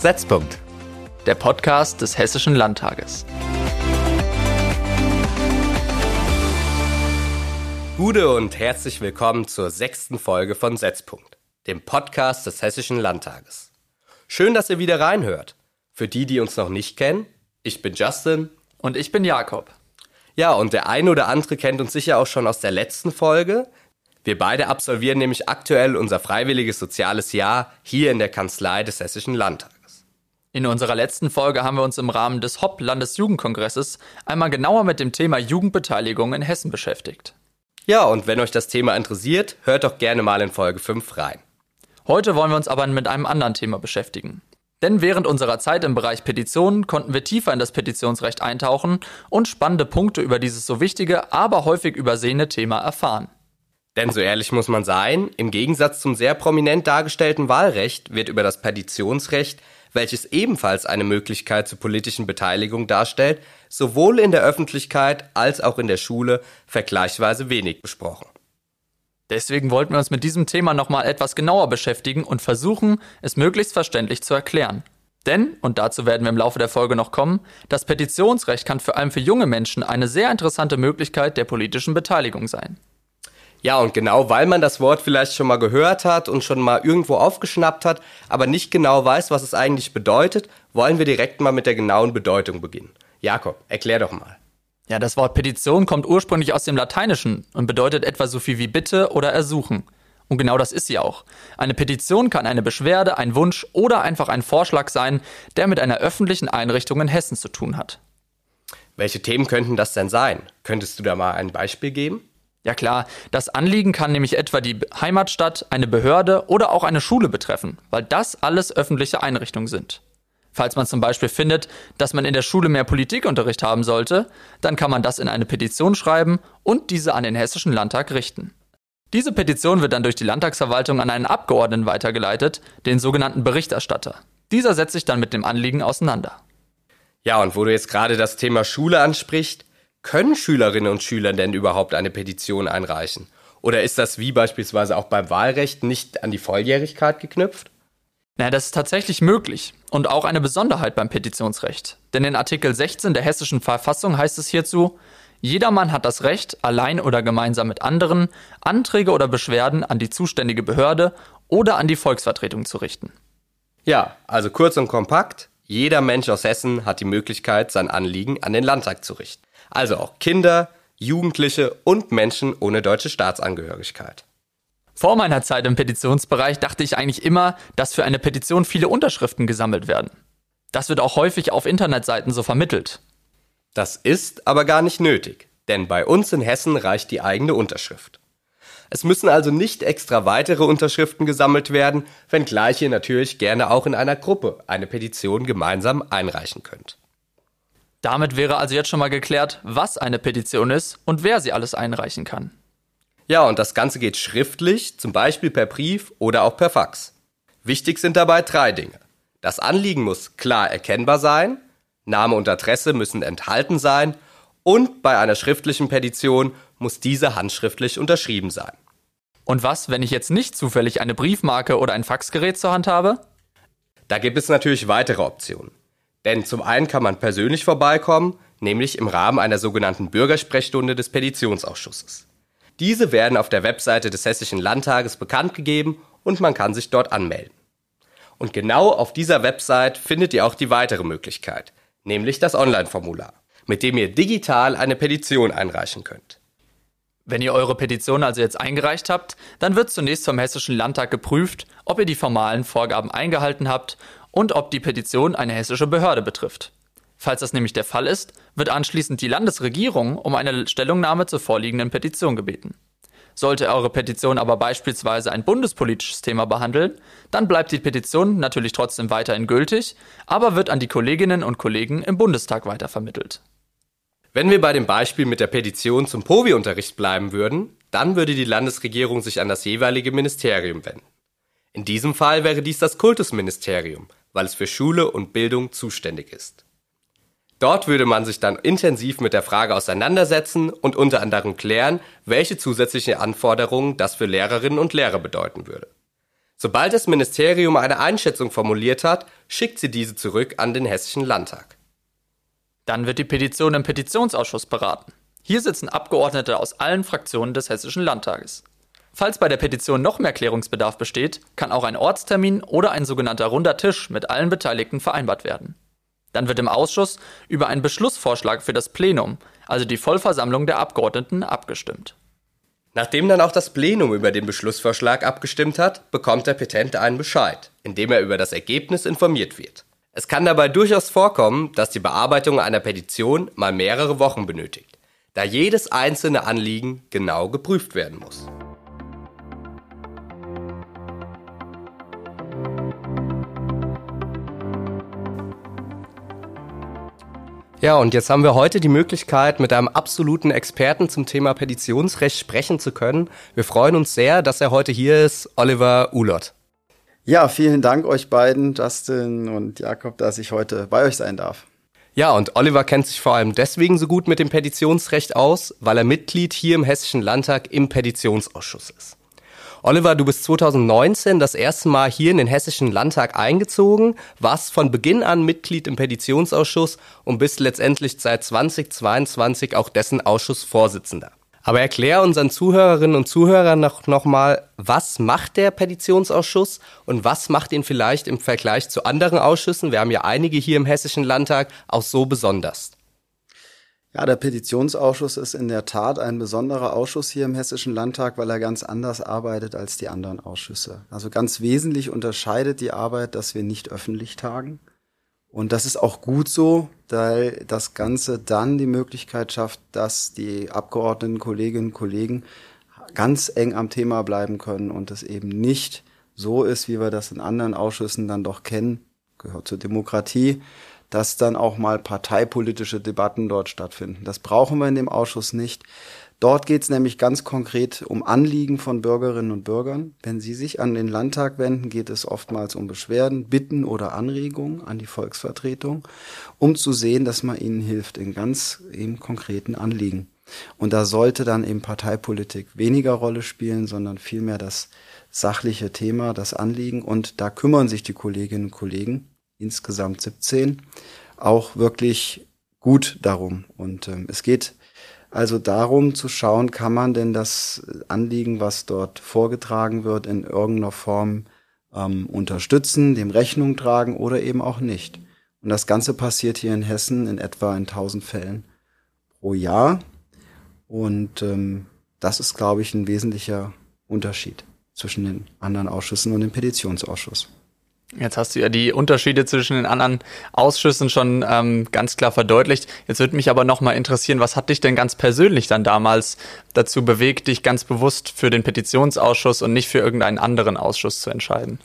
Setzpunkt. Der Podcast des Hessischen Landtages. Gute und herzlich willkommen zur sechsten Folge von Setzpunkt, dem Podcast des Hessischen Landtages. Schön, dass ihr wieder reinhört. Für die, die uns noch nicht kennen, ich bin Justin. Und ich bin Jakob. Ja, und der eine oder andere kennt uns sicher auch schon aus der letzten Folge. Wir beide absolvieren nämlich aktuell unser freiwilliges soziales Jahr hier in der Kanzlei des Hessischen Landtages. In unserer letzten Folge haben wir uns im Rahmen des HOP Landesjugendkongresses einmal genauer mit dem Thema Jugendbeteiligung in Hessen beschäftigt. Ja, und wenn euch das Thema interessiert, hört doch gerne mal in Folge 5 rein. Heute wollen wir uns aber mit einem anderen Thema beschäftigen. Denn während unserer Zeit im Bereich Petitionen konnten wir tiefer in das Petitionsrecht eintauchen und spannende Punkte über dieses so wichtige, aber häufig übersehene Thema erfahren. Denn so ehrlich muss man sein, im Gegensatz zum sehr prominent dargestellten Wahlrecht wird über das Petitionsrecht, welches ebenfalls eine Möglichkeit zur politischen Beteiligung darstellt, sowohl in der Öffentlichkeit als auch in der Schule vergleichsweise wenig besprochen. Deswegen wollten wir uns mit diesem Thema nochmal etwas genauer beschäftigen und versuchen, es möglichst verständlich zu erklären. Denn, und dazu werden wir im Laufe der Folge noch kommen, das Petitionsrecht kann vor allem für junge Menschen eine sehr interessante Möglichkeit der politischen Beteiligung sein. Ja, und genau weil man das Wort vielleicht schon mal gehört hat und schon mal irgendwo aufgeschnappt hat, aber nicht genau weiß, was es eigentlich bedeutet, wollen wir direkt mal mit der genauen Bedeutung beginnen. Jakob, erklär doch mal. Ja, das Wort Petition kommt ursprünglich aus dem Lateinischen und bedeutet etwa so viel wie Bitte oder Ersuchen. Und genau das ist sie auch. Eine Petition kann eine Beschwerde, ein Wunsch oder einfach ein Vorschlag sein, der mit einer öffentlichen Einrichtung in Hessen zu tun hat. Welche Themen könnten das denn sein? Könntest du da mal ein Beispiel geben? Ja klar, das Anliegen kann nämlich etwa die Heimatstadt, eine Behörde oder auch eine Schule betreffen, weil das alles öffentliche Einrichtungen sind. Falls man zum Beispiel findet, dass man in der Schule mehr Politikunterricht haben sollte, dann kann man das in eine Petition schreiben und diese an den Hessischen Landtag richten. Diese Petition wird dann durch die Landtagsverwaltung an einen Abgeordneten weitergeleitet, den sogenannten Berichterstatter. Dieser setzt sich dann mit dem Anliegen auseinander. Ja, und wo du jetzt gerade das Thema Schule ansprichst, können Schülerinnen und Schüler denn überhaupt eine Petition einreichen? Oder ist das wie beispielsweise auch beim Wahlrecht nicht an die Volljährigkeit geknüpft? Naja, das ist tatsächlich möglich und auch eine Besonderheit beim Petitionsrecht. Denn in Artikel 16 der hessischen Verfassung heißt es hierzu, Jedermann hat das Recht, allein oder gemeinsam mit anderen, Anträge oder Beschwerden an die zuständige Behörde oder an die Volksvertretung zu richten. Ja, also kurz und kompakt, jeder Mensch aus Hessen hat die Möglichkeit, sein Anliegen an den Landtag zu richten also auch Kinder, Jugendliche und Menschen ohne deutsche Staatsangehörigkeit. Vor meiner Zeit im Petitionsbereich dachte ich eigentlich immer, dass für eine Petition viele Unterschriften gesammelt werden. Das wird auch häufig auf Internetseiten so vermittelt. Das ist aber gar nicht nötig, denn bei uns in Hessen reicht die eigene Unterschrift. Es müssen also nicht extra weitere Unterschriften gesammelt werden, wenngleich ihr natürlich gerne auch in einer Gruppe eine Petition gemeinsam einreichen könnt. Damit wäre also jetzt schon mal geklärt, was eine Petition ist und wer sie alles einreichen kann. Ja, und das Ganze geht schriftlich, zum Beispiel per Brief oder auch per Fax. Wichtig sind dabei drei Dinge. Das Anliegen muss klar erkennbar sein, Name und Adresse müssen enthalten sein und bei einer schriftlichen Petition muss diese handschriftlich unterschrieben sein. Und was, wenn ich jetzt nicht zufällig eine Briefmarke oder ein Faxgerät zur Hand habe? Da gibt es natürlich weitere Optionen. Denn zum einen kann man persönlich vorbeikommen, nämlich im Rahmen einer sogenannten Bürgersprechstunde des Petitionsausschusses. Diese werden auf der Webseite des Hessischen Landtages bekannt gegeben und man kann sich dort anmelden. Und genau auf dieser Website findet ihr auch die weitere Möglichkeit, nämlich das Online-Formular, mit dem ihr digital eine Petition einreichen könnt. Wenn ihr eure Petition also jetzt eingereicht habt, dann wird zunächst vom Hessischen Landtag geprüft, ob ihr die formalen Vorgaben eingehalten habt und ob die Petition eine hessische Behörde betrifft. Falls das nämlich der Fall ist, wird anschließend die Landesregierung um eine Stellungnahme zur vorliegenden Petition gebeten. Sollte eure Petition aber beispielsweise ein bundespolitisches Thema behandeln, dann bleibt die Petition natürlich trotzdem weiterhin gültig, aber wird an die Kolleginnen und Kollegen im Bundestag weitervermittelt. Wenn wir bei dem Beispiel mit der Petition zum POVI-Unterricht bleiben würden, dann würde die Landesregierung sich an das jeweilige Ministerium wenden. In diesem Fall wäre dies das Kultusministerium, weil es für Schule und Bildung zuständig ist. Dort würde man sich dann intensiv mit der Frage auseinandersetzen und unter anderem klären, welche zusätzliche Anforderungen das für Lehrerinnen und Lehrer bedeuten würde. Sobald das Ministerium eine Einschätzung formuliert hat, schickt sie diese zurück an den Hessischen Landtag. Dann wird die Petition im Petitionsausschuss beraten. Hier sitzen Abgeordnete aus allen Fraktionen des Hessischen Landtages. Falls bei der Petition noch mehr Klärungsbedarf besteht, kann auch ein Ortstermin oder ein sogenannter runder Tisch mit allen Beteiligten vereinbart werden. Dann wird im Ausschuss über einen Beschlussvorschlag für das Plenum, also die Vollversammlung der Abgeordneten, abgestimmt. Nachdem dann auch das Plenum über den Beschlussvorschlag abgestimmt hat, bekommt der Petente einen Bescheid, in dem er über das Ergebnis informiert wird. Es kann dabei durchaus vorkommen, dass die Bearbeitung einer Petition mal mehrere Wochen benötigt, da jedes einzelne Anliegen genau geprüft werden muss. Ja, und jetzt haben wir heute die Möglichkeit, mit einem absoluten Experten zum Thema Petitionsrecht sprechen zu können. Wir freuen uns sehr, dass er heute hier ist, Oliver Ulott. Ja, vielen Dank euch beiden, Justin und Jakob, dass ich heute bei euch sein darf. Ja, und Oliver kennt sich vor allem deswegen so gut mit dem Petitionsrecht aus, weil er Mitglied hier im Hessischen Landtag im Petitionsausschuss ist. Oliver, du bist 2019 das erste Mal hier in den Hessischen Landtag eingezogen, warst von Beginn an Mitglied im Petitionsausschuss und bist letztendlich seit 2022 auch dessen Ausschussvorsitzender. Aber erklär unseren Zuhörerinnen und Zuhörern noch, noch mal, was macht der Petitionsausschuss und was macht ihn vielleicht im Vergleich zu anderen Ausschüssen, wir haben ja einige hier im Hessischen Landtag, auch so besonders? Ja, der Petitionsausschuss ist in der Tat ein besonderer Ausschuss hier im Hessischen Landtag, weil er ganz anders arbeitet als die anderen Ausschüsse. Also ganz wesentlich unterscheidet die Arbeit, dass wir nicht öffentlich tagen. Und das ist auch gut so, weil das Ganze dann die Möglichkeit schafft, dass die Abgeordneten, Kolleginnen und Kollegen ganz eng am Thema bleiben können und es eben nicht so ist, wie wir das in anderen Ausschüssen dann doch kennen, gehört zur Demokratie, dass dann auch mal parteipolitische Debatten dort stattfinden. Das brauchen wir in dem Ausschuss nicht. Dort geht es nämlich ganz konkret um Anliegen von Bürgerinnen und Bürgern. Wenn sie sich an den Landtag wenden, geht es oftmals um Beschwerden, Bitten oder Anregungen an die Volksvertretung, um zu sehen, dass man ihnen hilft in ganz eben konkreten Anliegen. Und da sollte dann eben Parteipolitik weniger Rolle spielen, sondern vielmehr das sachliche Thema, das Anliegen. Und da kümmern sich die Kolleginnen und Kollegen insgesamt 17, auch wirklich gut darum. Und ähm, es geht also darum zu schauen, kann man denn das Anliegen, was dort vorgetragen wird, in irgendeiner Form ähm, unterstützen, dem Rechnung tragen oder eben auch nicht. Und das Ganze passiert hier in Hessen in etwa in 1000 Fällen pro Jahr. Und ähm, das ist, glaube ich, ein wesentlicher Unterschied zwischen den anderen Ausschüssen und dem Petitionsausschuss. Jetzt hast du ja die Unterschiede zwischen den anderen Ausschüssen schon ähm, ganz klar verdeutlicht. Jetzt würde mich aber nochmal interessieren, was hat dich denn ganz persönlich dann damals dazu bewegt, dich ganz bewusst für den Petitionsausschuss und nicht für irgendeinen anderen Ausschuss zu entscheiden?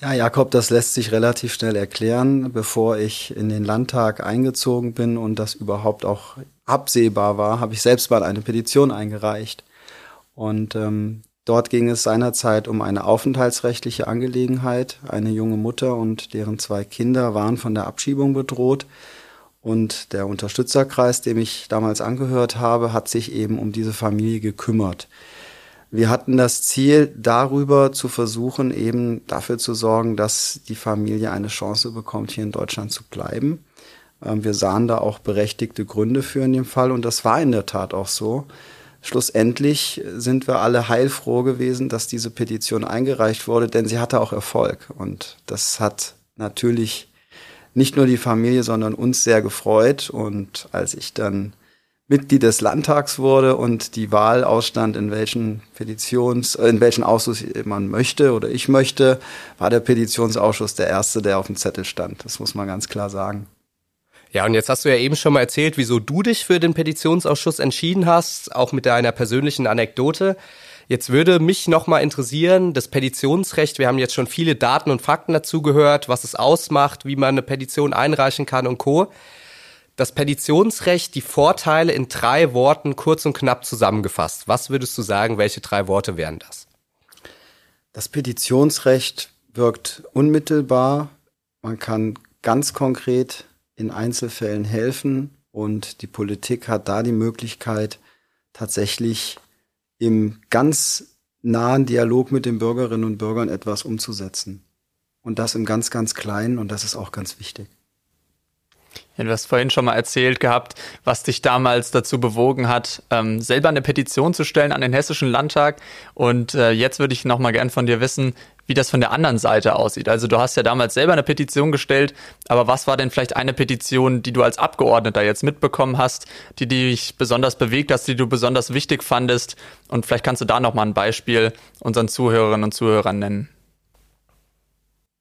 Ja, Jakob, das lässt sich relativ schnell erklären. Bevor ich in den Landtag eingezogen bin und das überhaupt auch absehbar war, habe ich selbst mal eine Petition eingereicht. Und ähm, Dort ging es seinerzeit um eine aufenthaltsrechtliche Angelegenheit. Eine junge Mutter und deren zwei Kinder waren von der Abschiebung bedroht. Und der Unterstützerkreis, dem ich damals angehört habe, hat sich eben um diese Familie gekümmert. Wir hatten das Ziel, darüber zu versuchen, eben dafür zu sorgen, dass die Familie eine Chance bekommt, hier in Deutschland zu bleiben. Ähm, wir sahen da auch berechtigte Gründe für in dem Fall und das war in der Tat auch so schlussendlich sind wir alle heilfroh gewesen, dass diese Petition eingereicht wurde, denn sie hatte auch Erfolg. Und das hat natürlich nicht nur die Familie, sondern uns sehr gefreut. Und als ich dann Mitglied des Landtags wurde und die Wahl ausstand, in welchen Petitions, in welchen Ausschuss man möchte oder ich möchte, war der Petitionsausschuss der erste, der auf dem Zettel stand. Das muss man ganz klar sagen. Ja, und jetzt hast du ja eben schon mal erzählt, wieso du dich für den Petitionsausschuss entschieden hast, auch mit deiner persönlichen Anekdote. Jetzt würde mich noch mal interessieren, das Petitionsrecht, wir haben jetzt schon viele Daten und Fakten dazu gehört, was es ausmacht, wie man eine Petition einreichen kann und co. Das Petitionsrecht, die Vorteile in drei Worten kurz und knapp zusammengefasst. Was würdest du sagen, welche drei Worte wären das? Das Petitionsrecht wirkt unmittelbar. Man kann ganz konkret in Einzelfällen helfen und die Politik hat da die Möglichkeit, tatsächlich im ganz nahen Dialog mit den Bürgerinnen und Bürgern etwas umzusetzen. Und das im ganz, ganz Kleinen und das ist auch ganz wichtig. Ja, du hast vorhin schon mal erzählt gehabt, was dich damals dazu bewogen hat, ähm, selber eine Petition zu stellen an den Hessischen Landtag. Und äh, jetzt würde ich noch mal gern von dir wissen, wie das von der anderen Seite aussieht. Also du hast ja damals selber eine Petition gestellt, aber was war denn vielleicht eine Petition, die du als Abgeordneter jetzt mitbekommen hast, die dich besonders bewegt hast, die du besonders wichtig fandest? Und vielleicht kannst du da noch mal ein Beispiel unseren Zuhörerinnen und Zuhörern nennen.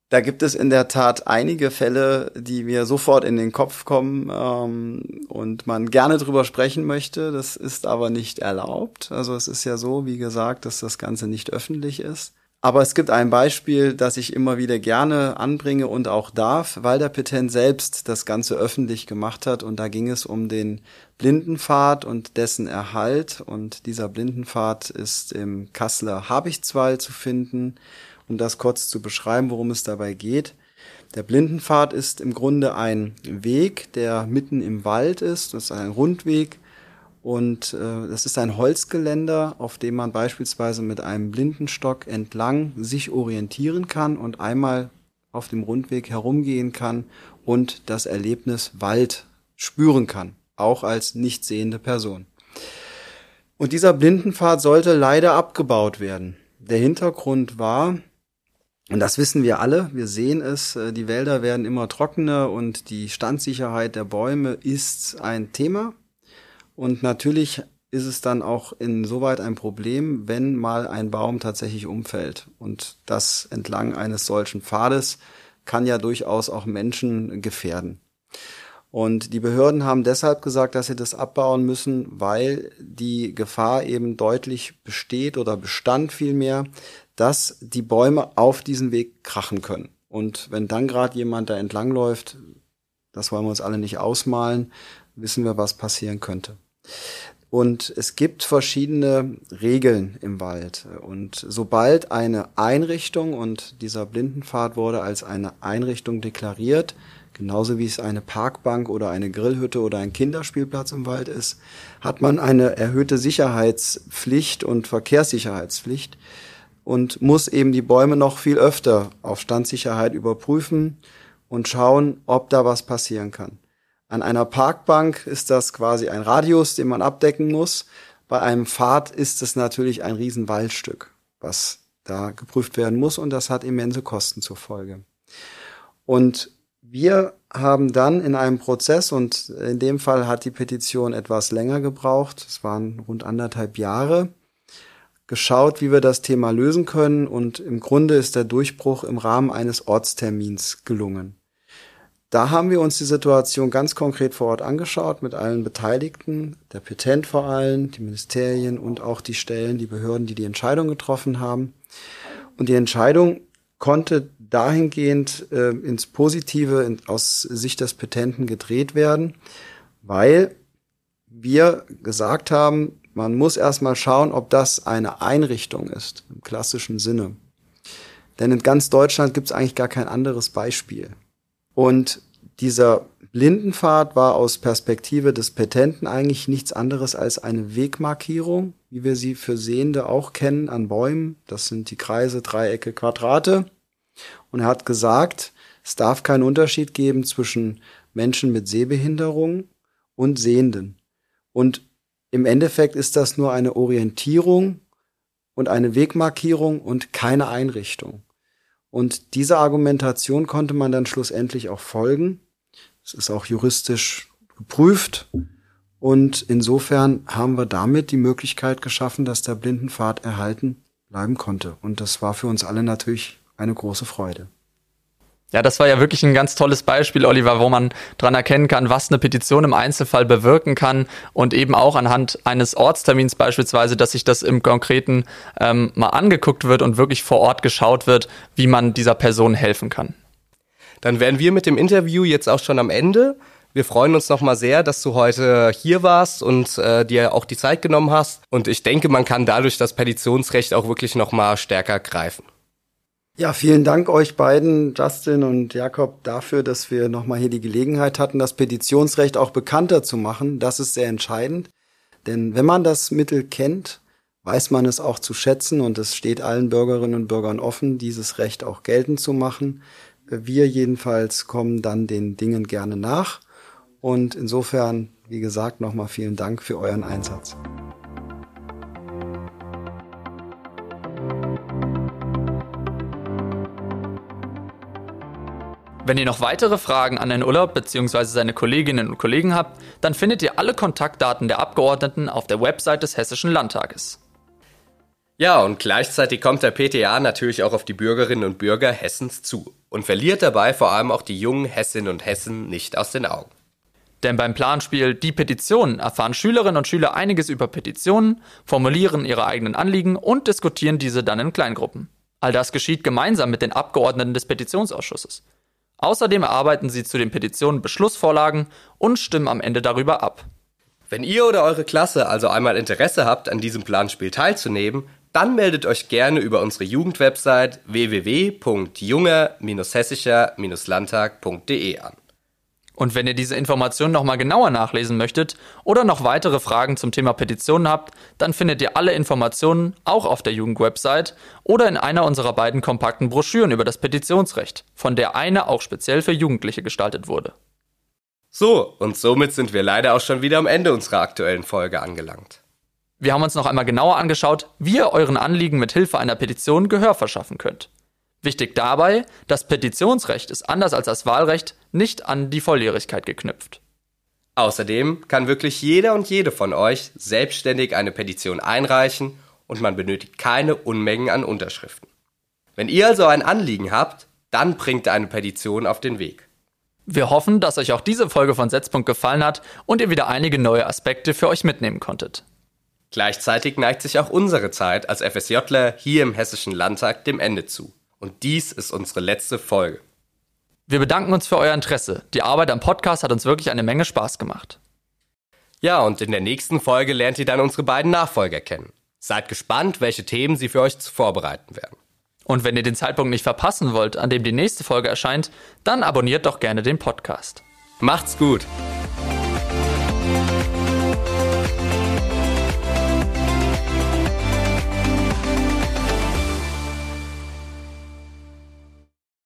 Da gibt es in der Tat einige Fälle, die mir sofort in den Kopf kommen ähm, und man gerne drüber sprechen möchte. Das ist aber nicht erlaubt. Also es ist ja so, wie gesagt, dass das Ganze nicht öffentlich ist. Aber es gibt ein Beispiel, das ich immer wieder gerne anbringe und auch darf, weil der Petent selbst das Ganze öffentlich gemacht hat. Und da ging es um den Blindenpfad und dessen Erhalt. Und dieser Blindenpfad ist im Kasseler Habichtswald zu finden um das kurz zu beschreiben, worum es dabei geht. Der Blindenpfad ist im Grunde ein Weg, der mitten im Wald ist. Das ist ein Rundweg und äh, das ist ein Holzgeländer, auf dem man beispielsweise mit einem Blindenstock entlang sich orientieren kann und einmal auf dem Rundweg herumgehen kann und das Erlebnis Wald spüren kann, auch als nicht sehende Person. Und dieser Blindenpfad sollte leider abgebaut werden. Der Hintergrund war, und das wissen wir alle, wir sehen es, äh, die Wälder werden immer trockener und die Standsicherheit der Bäume ist ein Thema. Und natürlich ist es dann auch insoweit ein Problem, wenn mal ein Baum tatsächlich umfällt. Und das entlang eines solchen Pfades kann ja durchaus auch Menschen gefährden. Und die Behörden haben deshalb gesagt, dass sie das abbauen müssen, weil die Gefahr eben deutlich besteht oder bestand vielmehr, dass die Bäume auf diesen Weg krachen können. Und wenn dann gerade jemand da entlangläuft, das wollen wir uns alle nicht ausmalen, wissen wir, was passieren könnte. Und es gibt verschiedene Regeln im Wald. Und sobald eine Einrichtung, und dieser Blindenpfad wurde als eine Einrichtung deklariert, genauso wie es eine Parkbank oder eine Grillhütte oder ein Kinderspielplatz im Wald ist, hat man eine erhöhte Sicherheitspflicht und Verkehrssicherheitspflicht und muss eben die Bäume noch viel öfter auf Standsicherheit überprüfen und schauen, ob da was passieren kann. An einer Parkbank ist das quasi ein Radius, den man abdecken muss. Bei einem Pfad ist es natürlich ein Riesenwaldstück, was da geprüft werden muss und das hat immense Kosten zur Folge. Und wir haben dann in einem Prozess, und in dem Fall hat die Petition etwas länger gebraucht, es waren rund anderthalb Jahre, geschaut, wie wir das Thema lösen können und im Grunde ist der Durchbruch im Rahmen eines Ortstermins gelungen. Da haben wir uns die Situation ganz konkret vor Ort angeschaut mit allen Beteiligten, der Petent vor allem, die Ministerien und auch die Stellen, die Behörden, die die Entscheidung getroffen haben. Und die Entscheidung konnte dahingehend äh, ins Positive in, aus Sicht des Petenten gedreht werden, weil wir gesagt haben, man muss erstmal schauen, ob das eine Einrichtung ist, im klassischen Sinne. Denn in ganz Deutschland gibt es eigentlich gar kein anderes Beispiel. Und dieser Blindenpfad war aus Perspektive des Petenten eigentlich nichts anderes als eine Wegmarkierung, wie wir sie für Sehende auch kennen an Bäumen. Das sind die Kreise, Dreiecke, Quadrate. Und er hat gesagt, es darf keinen Unterschied geben zwischen Menschen mit Sehbehinderung und Sehenden. Und im Endeffekt ist das nur eine Orientierung und eine Wegmarkierung und keine Einrichtung. Und dieser Argumentation konnte man dann schlussendlich auch folgen. Es ist auch juristisch geprüft. Und insofern haben wir damit die Möglichkeit geschaffen, dass der Blindenpfad erhalten bleiben konnte. Und das war für uns alle natürlich eine große Freude. Ja, das war ja wirklich ein ganz tolles Beispiel, Oliver, wo man dran erkennen kann, was eine Petition im Einzelfall bewirken kann und eben auch anhand eines Ortstermins beispielsweise, dass sich das im Konkreten ähm, mal angeguckt wird und wirklich vor Ort geschaut wird, wie man dieser Person helfen kann. Dann wären wir mit dem Interview jetzt auch schon am Ende. Wir freuen uns nochmal sehr, dass du heute hier warst und äh, dir auch die Zeit genommen hast. Und ich denke, man kann dadurch das Petitionsrecht auch wirklich nochmal stärker greifen. Ja, vielen Dank euch beiden, Justin und Jakob, dafür, dass wir nochmal hier die Gelegenheit hatten, das Petitionsrecht auch bekannter zu machen. Das ist sehr entscheidend. Denn wenn man das Mittel kennt, weiß man es auch zu schätzen und es steht allen Bürgerinnen und Bürgern offen, dieses Recht auch geltend zu machen. Wir jedenfalls kommen dann den Dingen gerne nach und insofern, wie gesagt, nochmal vielen Dank für euren Einsatz. Wenn ihr noch weitere Fragen an Herrn Urlaub bzw. seine Kolleginnen und Kollegen habt, dann findet ihr alle Kontaktdaten der Abgeordneten auf der Website des Hessischen Landtages. Ja, und gleichzeitig kommt der PTA natürlich auch auf die Bürgerinnen und Bürger Hessens zu und verliert dabei vor allem auch die jungen Hessinnen und Hessen nicht aus den Augen. Denn beim Planspiel Die Petitionen erfahren Schülerinnen und Schüler einiges über Petitionen, formulieren ihre eigenen Anliegen und diskutieren diese dann in Kleingruppen. All das geschieht gemeinsam mit den Abgeordneten des Petitionsausschusses. Außerdem erarbeiten sie zu den Petitionen Beschlussvorlagen und stimmen am Ende darüber ab. Wenn ihr oder eure Klasse also einmal Interesse habt, an diesem Planspiel teilzunehmen, dann meldet euch gerne über unsere Jugendwebsite www.junger-hessischer-landtag.de an. Und wenn ihr diese Informationen nochmal genauer nachlesen möchtet oder noch weitere Fragen zum Thema Petitionen habt, dann findet ihr alle Informationen auch auf der Jugendwebsite oder in einer unserer beiden kompakten Broschüren über das Petitionsrecht, von der eine auch speziell für Jugendliche gestaltet wurde. So, und somit sind wir leider auch schon wieder am Ende unserer aktuellen Folge angelangt. Wir haben uns noch einmal genauer angeschaut, wie ihr euren Anliegen mit Hilfe einer Petition Gehör verschaffen könnt. Wichtig dabei, das Petitionsrecht ist anders als das Wahlrecht nicht an die Volljährigkeit geknüpft. Außerdem kann wirklich jeder und jede von euch selbstständig eine Petition einreichen und man benötigt keine Unmengen an Unterschriften. Wenn ihr also ein Anliegen habt, dann bringt eine Petition auf den Weg. Wir hoffen, dass euch auch diese Folge von Setzpunkt gefallen hat und ihr wieder einige neue Aspekte für euch mitnehmen konntet. Gleichzeitig neigt sich auch unsere Zeit als FSJler hier im Hessischen Landtag dem Ende zu. Und dies ist unsere letzte Folge. Wir bedanken uns für euer Interesse. Die Arbeit am Podcast hat uns wirklich eine Menge Spaß gemacht. Ja, und in der nächsten Folge lernt ihr dann unsere beiden Nachfolger kennen. Seid gespannt, welche Themen sie für euch vorbereiten werden. Und wenn ihr den Zeitpunkt nicht verpassen wollt, an dem die nächste Folge erscheint, dann abonniert doch gerne den Podcast. Macht's gut!